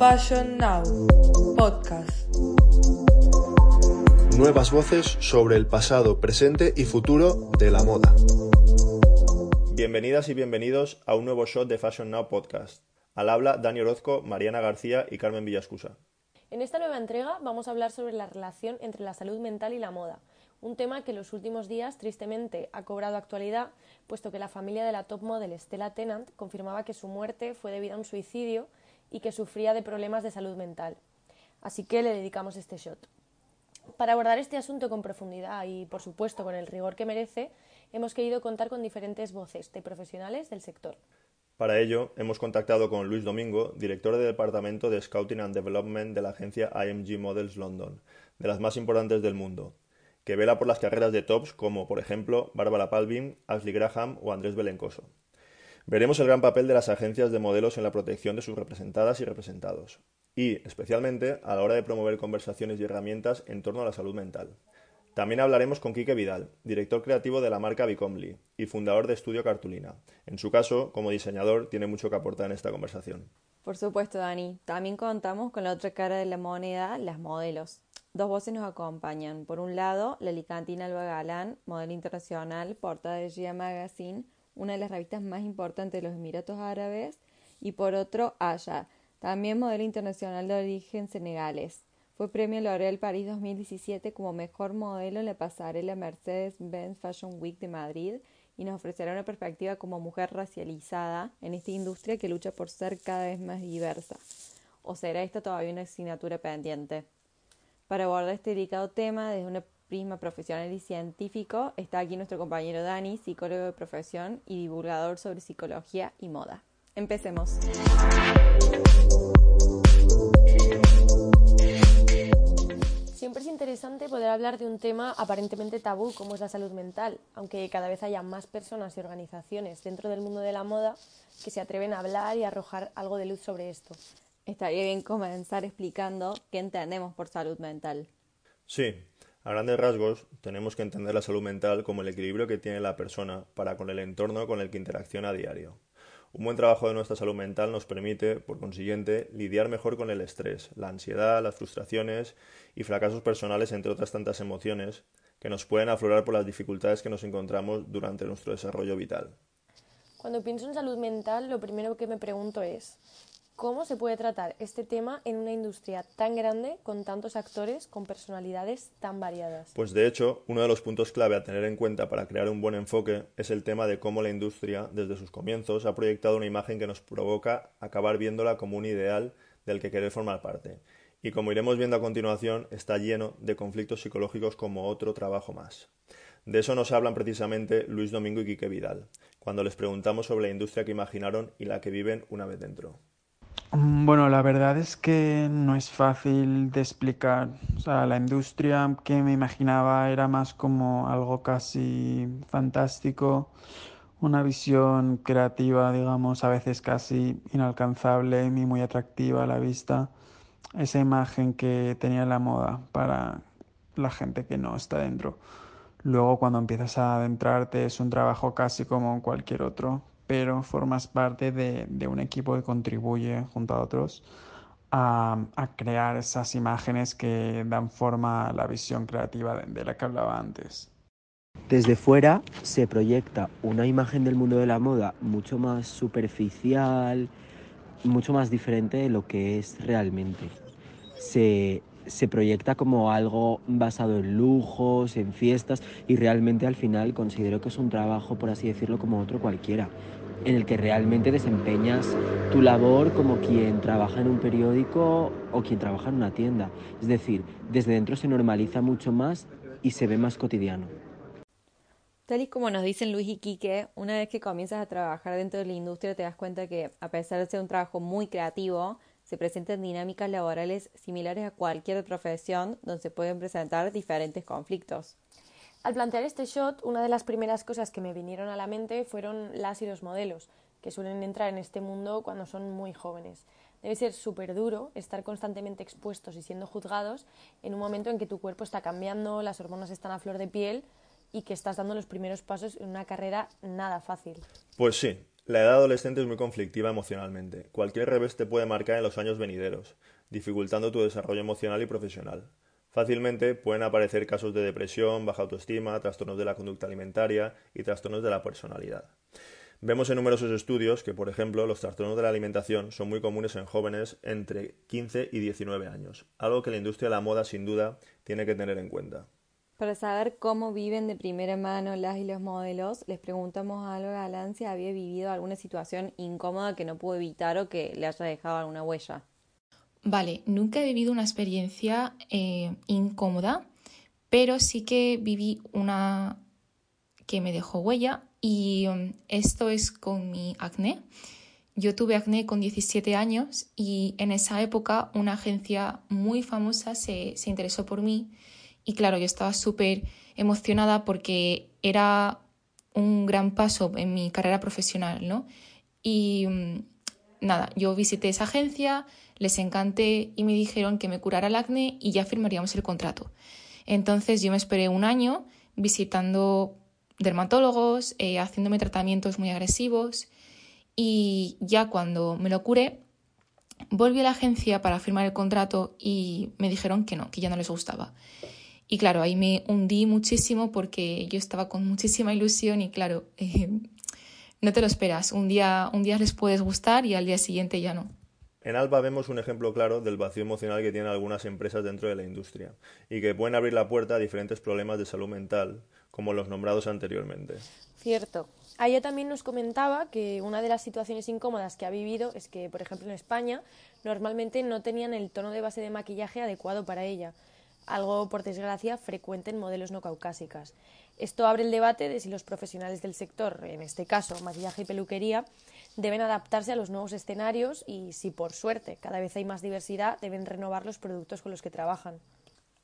Fashion Now Podcast. Nuevas voces sobre el pasado, presente y futuro de la moda. Bienvenidas y bienvenidos a un nuevo shot de Fashion Now Podcast. Al habla Dani Orozco, Mariana García y Carmen Villascusa. En esta nueva entrega vamos a hablar sobre la relación entre la salud mental y la moda, un tema que en los últimos días tristemente ha cobrado actualidad, puesto que la familia de la top model Stella Tennant confirmaba que su muerte fue debida a un suicidio y que sufría de problemas de salud mental. Así que le dedicamos este shot. Para abordar este asunto con profundidad y, por supuesto, con el rigor que merece, hemos querido contar con diferentes voces de profesionales del sector. Para ello, hemos contactado con Luis Domingo, director del Departamento de Scouting and Development de la agencia IMG Models London, de las más importantes del mundo, que vela por las carreras de tops como, por ejemplo, Bárbara Palvin, Ashley Graham o Andrés Belencoso. Veremos el gran papel de las agencias de modelos en la protección de sus representadas y representados, y, especialmente, a la hora de promover conversaciones y herramientas en torno a la salud mental. También hablaremos con Quique Vidal, director creativo de la marca Bicomly y fundador de Estudio Cartulina. En su caso, como diseñador, tiene mucho que aportar en esta conversación. Por supuesto, Dani. También contamos con la otra cara de la moneda, las modelos. Dos voces nos acompañan. Por un lado, la licantina Alba Galán, modelo internacional, portada de Gia Magazine, una de las revistas más importantes de los Emiratos Árabes, y por otro, Aya, también modelo internacional de origen senegales. Fue premio L'Oréal París 2017 como mejor modelo en la pasarela Mercedes-Benz Fashion Week de Madrid y nos ofrecerá una perspectiva como mujer racializada en esta industria que lucha por ser cada vez más diversa. ¿O será esta todavía una asignatura pendiente? Para abordar este delicado tema desde una prisma profesional y científico, está aquí nuestro compañero Dani, psicólogo de profesión y divulgador sobre psicología y moda. Empecemos. Siempre es interesante poder hablar de un tema aparentemente tabú como es la salud mental, aunque cada vez haya más personas y organizaciones dentro del mundo de la moda que se atreven a hablar y arrojar algo de luz sobre esto. Estaría bien comenzar explicando qué entendemos por salud mental. Sí, a grandes rasgos, tenemos que entender la salud mental como el equilibrio que tiene la persona para con el entorno con el que interacciona a diario. Un buen trabajo de nuestra salud mental nos permite, por consiguiente, lidiar mejor con el estrés, la ansiedad, las frustraciones y fracasos personales, entre otras tantas emociones, que nos pueden aflorar por las dificultades que nos encontramos durante nuestro desarrollo vital. Cuando pienso en salud mental, lo primero que me pregunto es, ¿Cómo se puede tratar este tema en una industria tan grande, con tantos actores, con personalidades tan variadas? Pues de hecho, uno de los puntos clave a tener en cuenta para crear un buen enfoque es el tema de cómo la industria, desde sus comienzos, ha proyectado una imagen que nos provoca acabar viéndola como un ideal del que querer formar parte. Y como iremos viendo a continuación, está lleno de conflictos psicológicos como otro trabajo más. De eso nos hablan precisamente Luis Domingo y Quique Vidal, cuando les preguntamos sobre la industria que imaginaron y la que viven una vez dentro. Bueno, la verdad es que no es fácil de explicar. O sea, la industria que me imaginaba era más como algo casi fantástico, una visión creativa, digamos, a veces casi inalcanzable y muy atractiva a la vista. Esa imagen que tenía la moda para la gente que no está dentro. Luego cuando empiezas a adentrarte es un trabajo casi como cualquier otro, pero formas parte de, un equipo que contribuye junto a otros a, crear esas imágenes que dan forma a la visión creativa de, de la que hablaba antes. Desde fuera se proyecta una imagen del mundo de la moda mucho más superficial, mucho más diferente de lo que es realmente. Se, se proyecta como algo basado en lujos, en fiestas y realmente al final considero que es un trabajo, por así decirlo, como otro cualquiera en el que realmente desempeñas tu labor como quien trabaja en un periódico o quien trabaja en una tienda. Es decir, desde dentro se normaliza mucho más y se ve más cotidiano. Tal y como nos dicen Luis y Quique, una vez que comienzas a trabajar dentro de la industria te das cuenta que, a pesar de ser un trabajo muy creativo, se presentan dinámicas laborales similares a cualquier profesión donde se pueden presentar diferentes conflictos. Al plantear este shot, una de las primeras cosas que me vinieron a la mente fueron las y los modelos, que suelen entrar en este mundo cuando son muy jóvenes. Debe ser súper duro estar constantemente expuestos y siendo juzgados en un momento en que tu cuerpo está cambiando, las hormonas están a flor de piel y que estás dando los primeros pasos en una carrera nada fácil. Pues sí, la edad adolescente es muy conflictiva emocionalmente. Cualquier revés te puede marcar en los años venideros, dificultando tu desarrollo emocional y profesional. Fácilmente pueden aparecer casos de depresión, baja autoestima, trastornos de la conducta alimentaria y trastornos de la personalidad. Vemos en numerosos estudios que, por ejemplo, los trastornos de la alimentación son muy comunes en jóvenes entre 15 y 19 años, algo que la industria de la moda sin duda tiene que tener en cuenta. Para saber cómo viven de primera mano las y los modelos, les preguntamos a Alba Galán si había vivido alguna situación incómoda que no pudo evitar o que le haya dejado alguna huella. Vale, nunca he vivido una experiencia eh, incómoda, pero sí que viví una que me dejó huella y um, esto es con mi acné. Yo tuve acné con 17 años y en esa época una agencia muy famosa se, se interesó por mí y claro, yo estaba súper emocionada porque era un gran paso en mi carrera profesional, ¿no? Y mm, nada, yo visité esa agencia, les encanté y me dijeron que me curara el acné y ya firmaríamos el contrato. Entonces yo me esperé un año visitando dermatólogos, eh, haciéndome tratamientos muy agresivos y ya cuando me lo curé, volví a la agencia para firmar el contrato y me dijeron que no, que ya no les gustaba. Y claro, ahí me hundí muchísimo porque yo estaba con muchísima ilusión y claro, eh, no te lo esperas. Un día, un día les puedes gustar y al día siguiente ya no. En Alba vemos un ejemplo claro del vacío emocional que tienen algunas empresas dentro de la industria y que pueden abrir la puerta a diferentes problemas de salud mental, como los nombrados anteriormente. Cierto. Ella también nos comentaba que una de las situaciones incómodas que ha vivido es que, por ejemplo, en España normalmente no tenían el tono de base de maquillaje adecuado para ella algo por desgracia frecuente en modelos no caucásicas. Esto abre el debate de si los profesionales del sector, en este caso maquillaje y peluquería, deben adaptarse a los nuevos escenarios y si por suerte cada vez hay más diversidad deben renovar los productos con los que trabajan.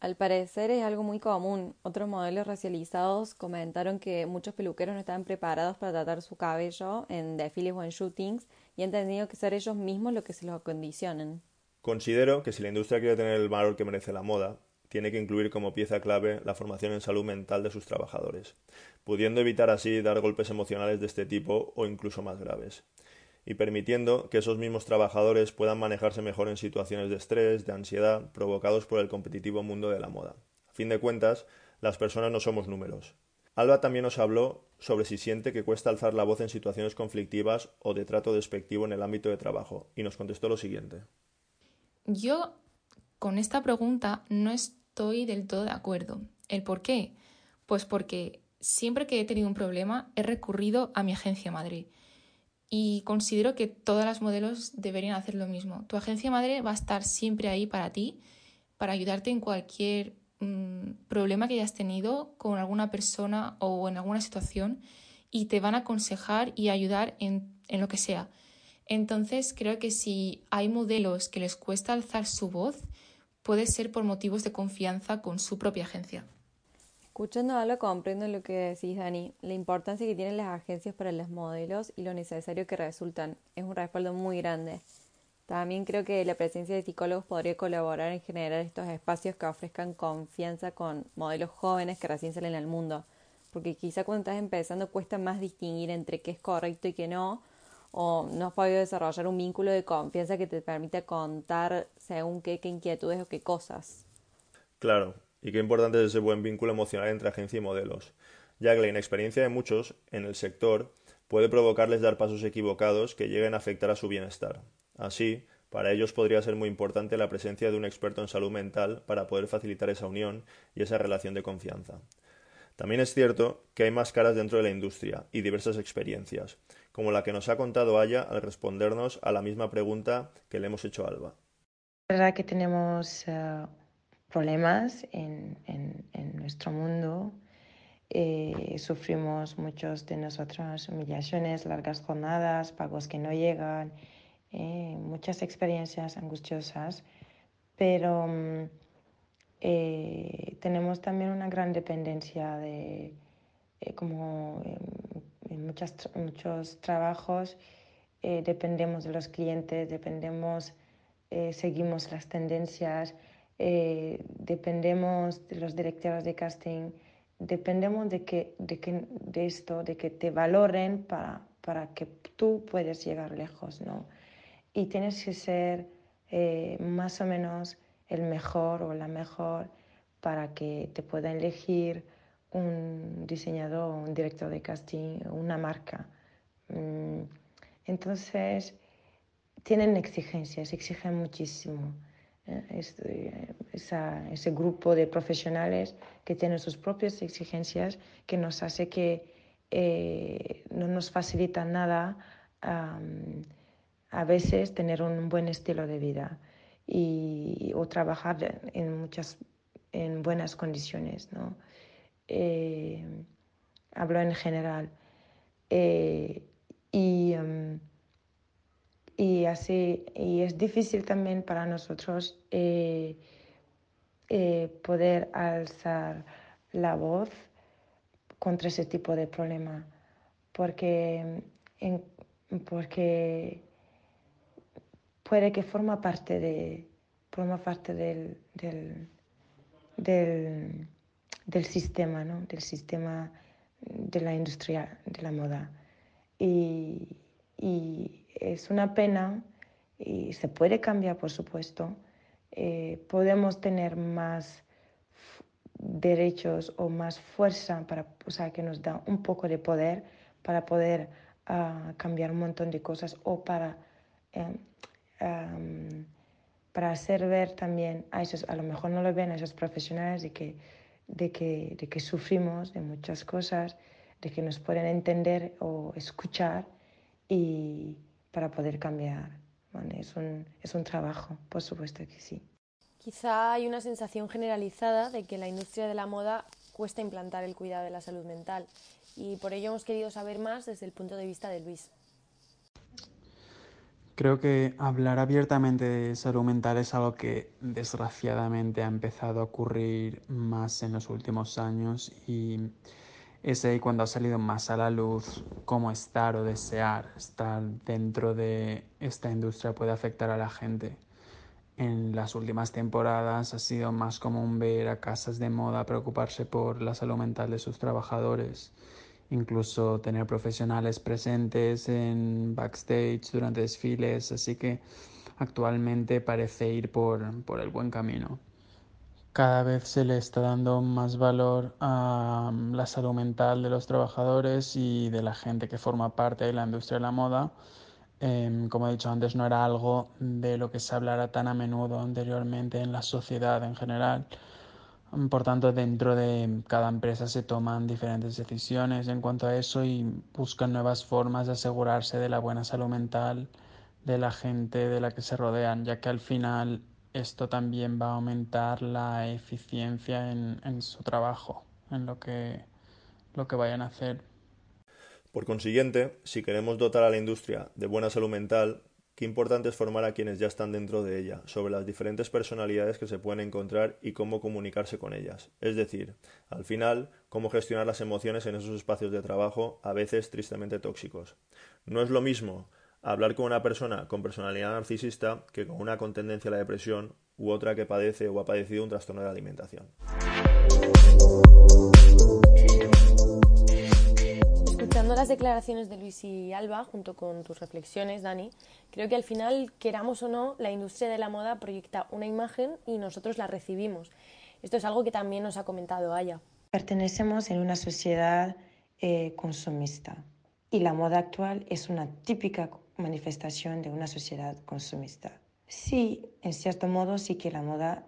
Al parecer es algo muy común. Otros modelos racializados comentaron que muchos peluqueros no estaban preparados para tratar su cabello en desfiles o en shootings y han tenido que ser ellos mismos los que se los acondicionen. Considero que si la industria quiere tener el valor que merece la moda, tiene que incluir como pieza clave la formación en salud mental de sus trabajadores, pudiendo evitar así dar golpes emocionales de este tipo o incluso más graves, y permitiendo que esos mismos trabajadores puedan manejarse mejor en situaciones de estrés, de ansiedad, provocados por el competitivo mundo de la moda. A fin de cuentas, las personas no somos números. Alba también nos habló sobre si siente que cuesta alzar la voz en situaciones conflictivas o de trato despectivo en el ámbito de trabajo, y nos contestó lo siguiente. Yo con esta pregunta no estoy del todo de acuerdo. ¿El por qué? Pues porque siempre que he tenido un problema he recurrido a mi agencia madre y considero que todas las modelos deberían hacer lo mismo. Tu agencia madre va a estar siempre ahí para ti, para ayudarte en cualquier mm, problema que hayas tenido con alguna persona o en alguna situación y te van a aconsejar y ayudar en, en lo que sea. Entonces creo que si hay modelos que les cuesta alzar su voz, puede ser por motivos de confianza con su propia agencia. Escuchando algo comprendo lo que decís, Dani, la importancia que tienen las agencias para los modelos y lo necesario que resultan. Es un respaldo muy grande. También creo que la presencia de psicólogos podría colaborar en generar estos espacios que ofrezcan confianza con modelos jóvenes que recién salen al mundo. Porque quizá cuando estás empezando cuesta más distinguir entre qué es correcto y qué no, o no has podido desarrollar un vínculo de confianza que te permita contar según qué, qué inquietudes o qué cosas. Claro, y qué importante es ese buen vínculo emocional entre agencia y modelos, ya que la inexperiencia de muchos en el sector puede provocarles dar pasos equivocados que lleguen a afectar a su bienestar. Así, para ellos podría ser muy importante la presencia de un experto en salud mental para poder facilitar esa unión y esa relación de confianza. También es cierto que hay más caras dentro de la industria y diversas experiencias, como la que nos ha contado Aya al respondernos a la misma pregunta que le hemos hecho a Alba. Es verdad que tenemos eh, problemas en, nuestro mundo eh, sufrimos muchos de nosotros humillaciones, largas jornadas, pagos que no llegan, eh, muchas experiencias angustiosas, pero mm, eh, tenemos también una gran dependencia de, como en, muchas, muchos trabajos, dependemos de los clientes, dependemos, seguimos las tendencias, dependemos de los directores de casting, dependemos de, que, de, que, de esto, de que te valoren para, para que tú puedas llegar lejos, ¿no? Y tienes que ser eh, más o menos el mejor o la mejor para que te pueda elegir un diseñador, un director de casting, una marca. Mm, entonces, tienen exigencias, exigen muchísimo. Este, ese grupo de profesionales que tienen sus propias exigencias que nos hace que eh, no nos facilita nada a veces tener un buen estilo de vida y, o trabajar en muchas en buenas condiciones ¿no? Eh, hablo en general eh, y y así y es difícil también para nosotros eh, poder alzar la voz contra ese tipo de problema porque, porque puede que forma parte de forma parte del, del, del, sistema ¿no? del sistema de la industria de la moda y, y es una pena y se puede cambiar, por supuesto. Eh, podemos tener más derechos o más fuerza para, o sea, que nos da un poco de poder para poder uh, cambiar un montón de cosas o para, eh, para hacer ver también a esos, a lo mejor no lo ven a esos profesionales de que, de que, de que sufrimos de muchas cosas, de que nos pueden entender o escuchar y, para poder cambiar. Es, un, es un trabajo, por supuesto que sí. Quizá hay una sensación generalizada de que la industria de la moda cuesta implantar el cuidado de la salud mental y por ello hemos querido saber más desde el punto de vista de Luis. Creo que hablar abiertamente de salud mental es algo que desgraciadamente ha empezado a ocurrir más en los últimos años y es ahí cuando ha salido más a la luz cómo estar o desear estar dentro de esta industria puede afectar a la gente. En las últimas temporadas ha sido más común ver a casas de moda preocuparse por la salud mental de sus trabajadores, incluso tener profesionales presentes en backstage durante desfiles, así que actualmente parece ir por, por el buen camino cada vez se le está dando más valor a mm, la salud mental de los trabajadores y de la gente que forma parte de la industria de la moda. Em, como he dicho antes, no era algo de lo que se hablara tan a menudo anteriormente en la sociedad en general. Por tanto, dentro de cada empresa se toman diferentes decisiones en cuanto a eso y buscan nuevas formas de asegurarse de la buena salud mental de la gente de la que se rodean, ya que al final esto también va a aumentar la eficiencia en, su trabajo, en lo que, lo que vayan a hacer. Por consiguiente, si queremos dotar a la industria de buena salud mental, qué importante es formar a quienes ya están dentro de ella sobre las diferentes personalidades que se pueden encontrar y cómo comunicarse con ellas. Es decir, al final, cómo gestionar las emociones en esos espacios de trabajo a veces tristemente tóxicos. No es lo mismo hablar con una persona con personalidad narcisista que con una con tendencia a la depresión u otra que padece o ha padecido un trastorno de alimentación. Las declaraciones de Luis y Alba, junto con tus reflexiones, Dani, creo que al final, queramos o no, la industria de la moda proyecta una imagen y nosotros la recibimos. Esto es algo que también nos ha comentado Aya. Pertenecemos en una sociedad eh, consumista y la moda actual es una típica manifestación de una sociedad consumista. Sí, en cierto modo sí que la moda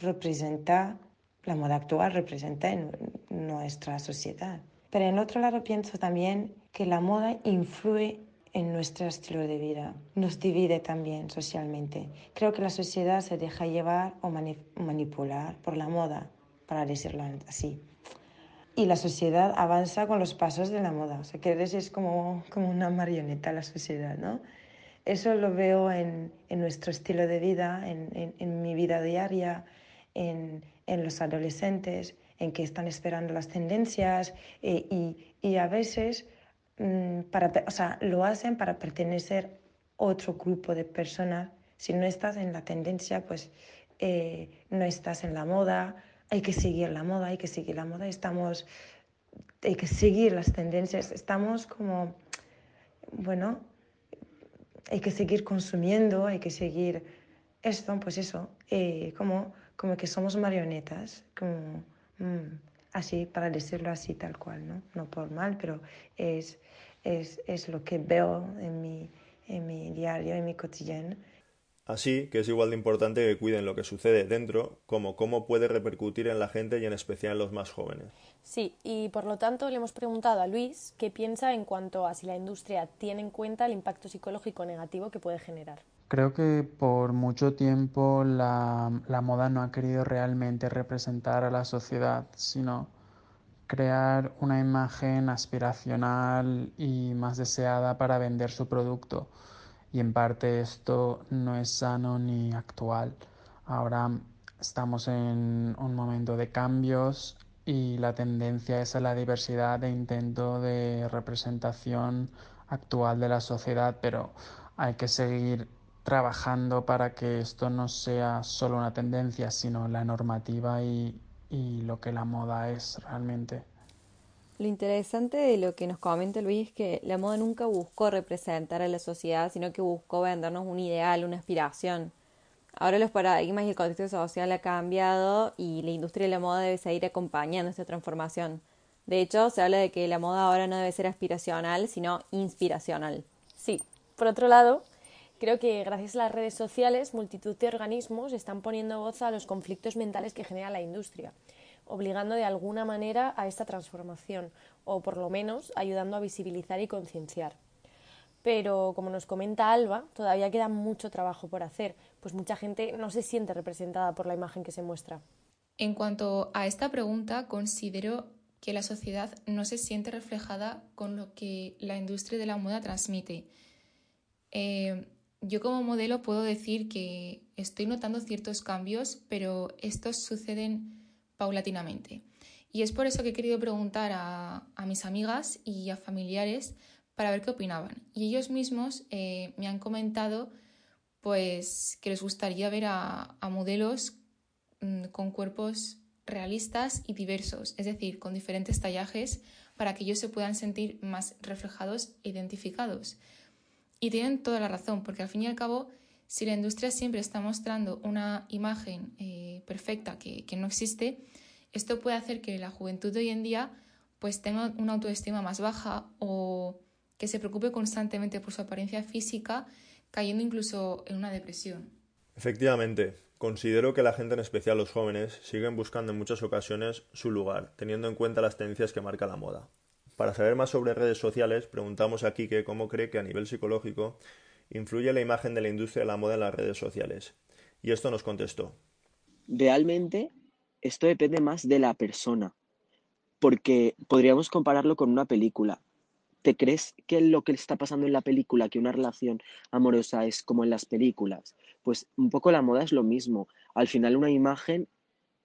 representa, la moda actual representa en nuestra sociedad. Pero en otro lado pienso también que la moda influye en nuestro estilo de vida, nos divide también socialmente. Creo que la sociedad se deja llevar o manipular por la moda, para decirlo así. y la sociedad avanza con los pasos de la moda. O sea, que es como, como una marioneta la sociedad, ¿no? Eso lo veo en, en nuestro estilo de vida, en, en, en mi vida diaria, en, en, los adolescentes, en que están esperando las tendencias eh, y, y, a veces mmm, para, o sea, lo hacen para pertenecer a otro grupo de personas. Si no estás en la tendencia, pues eh, no estás en la moda, hay que seguir la moda, hay que seguir la moda, estamos, hay que seguir las tendencias, estamos como, bueno, hay que seguir consumiendo, hay que seguir esto, pues eso, eh, como, como que somos marionetas, como mmm, así, para decirlo así tal cual, ¿no? No por mal, pero es, es, es lo que veo en mi, en mi diario, en mi cotidiano. Así que es igual de importante que cuiden lo que sucede dentro como cómo puede repercutir en la gente y en especial en los más jóvenes. Sí, y por lo tanto le hemos preguntado a Luis qué piensa en cuanto a si la industria tiene en cuenta el impacto psicológico negativo que puede generar. Creo que por mucho tiempo la, moda no ha querido realmente representar a la sociedad, sino crear una imagen aspiracional y más deseada para vender su producto y en parte esto no es sano ni actual. Ahora estamos en un momento de cambios y la tendencia es a la diversidad e intento de representación actual de la sociedad, pero hay que seguir trabajando para que esto no sea solo una tendencia, sino la normativa y, y lo que la moda es realmente. Lo interesante de lo que nos comenta Luis es que la moda nunca buscó representar a la sociedad, sino que buscó vendernos un ideal, una aspiración. Ahora los paradigmas y el contexto social ha cambiado y la industria de la moda debe seguir acompañando esta transformación. De hecho, se habla de que la moda ahora no debe ser aspiracional, sino inspiracional. Sí. Por otro lado, creo que gracias a las redes sociales, multitud de organismos están poniendo voz a los conflictos mentales que genera la industria obligando de alguna manera a esta transformación o por lo menos ayudando a visibilizar y concienciar. Pero, como nos comenta Alba, todavía queda mucho trabajo por hacer, pues mucha gente no se siente representada por la imagen que se muestra. En cuanto a esta pregunta, considero que la sociedad no se siente reflejada con lo que la industria de la moda transmite. Eh, yo como modelo puedo decir que estoy notando ciertos cambios, pero estos suceden paulatinamente. Y es por eso que he querido preguntar a, mis amigas y a familiares para ver qué opinaban. Y ellos mismos eh, me han comentado pues que les gustaría ver a, modelos mmm, con cuerpos realistas y diversos, es decir, con diferentes tallajes para que ellos se puedan sentir más reflejados e identificados. Y tienen toda la razón, porque al fin y al cabo, si la industria siempre está mostrando una imagen eh, perfecta que, que no existe, esto puede hacer que la juventud de hoy en día pues tenga una autoestima más baja o que se preocupe constantemente por su apariencia física, cayendo incluso en una depresión. Efectivamente, considero que la gente, en especial los jóvenes, siguen buscando en muchas ocasiones su lugar, teniendo en cuenta las tendencias que marca la moda. Para saber más sobre redes sociales, preguntamos a Kike cómo cree que a nivel psicológico influye la imagen de la industria de la moda en las redes sociales. Y esto nos contestó. Realmente esto depende más de la persona, porque podríamos compararlo con una película. ¿Te crees que lo que está pasando en la película, que una relación amorosa es como en las películas? Pues un poco la moda es lo mismo. Al final una imagen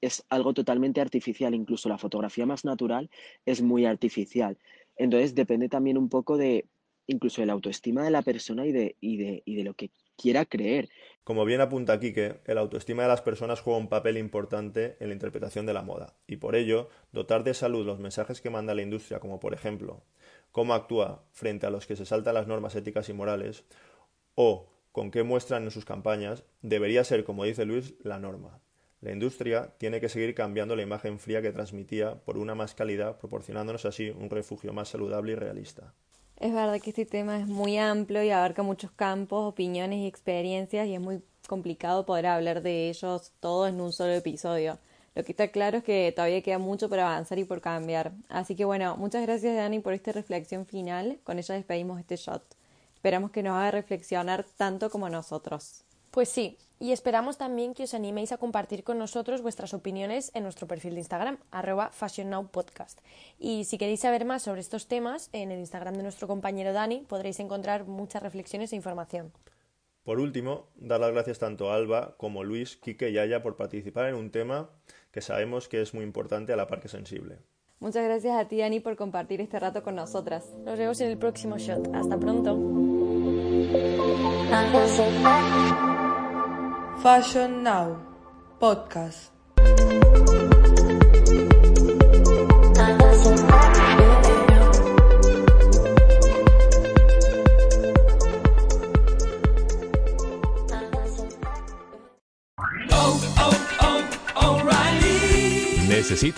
es algo totalmente artificial, incluso la fotografía más natural es muy artificial. Entonces depende también un poco de incluso de la autoestima de la persona y de, y de, y de lo que quiera creer. Como bien apunta Quique, el autoestima de las personas juega un papel importante en la interpretación de la moda, y por ello, dotar de salud los mensajes que manda la industria, como por ejemplo, cómo actúa frente a los que se saltan las normas éticas y morales, o con qué muestran en sus campañas, debería ser, como dice Luis, la norma. La industria tiene que seguir cambiando la imagen fría que transmitía por una más cálida, proporcionándonos así un refugio más saludable y realista. Es verdad que este tema es muy amplio y abarca muchos campos, opiniones y experiencias y es muy complicado poder hablar de ellos todos en un solo episodio. Lo que está claro es que todavía queda mucho por avanzar y por cambiar. Así que bueno, muchas gracias Dani por esta reflexión final. Con ella despedimos este shot. Esperamos que nos haga reflexionar tanto como nosotros. Pues sí, y esperamos también que os animéis a compartir con nosotros vuestras opiniones en nuestro perfil de Instagram, arroba FashionNowPodcast. Y si queréis saber más sobre estos temas, en el Instagram de nuestro compañero Dani podréis encontrar muchas reflexiones e información. Por último, dar las gracias tanto a Alba como Luis, Quique y Aya por participar en un tema que sabemos que es muy importante a la par que sensible. Muchas gracias a ti, Dani, por compartir este rato con nosotras. Nos vemos en el próximo shot. Hasta pronto. Fashion Now Podcast.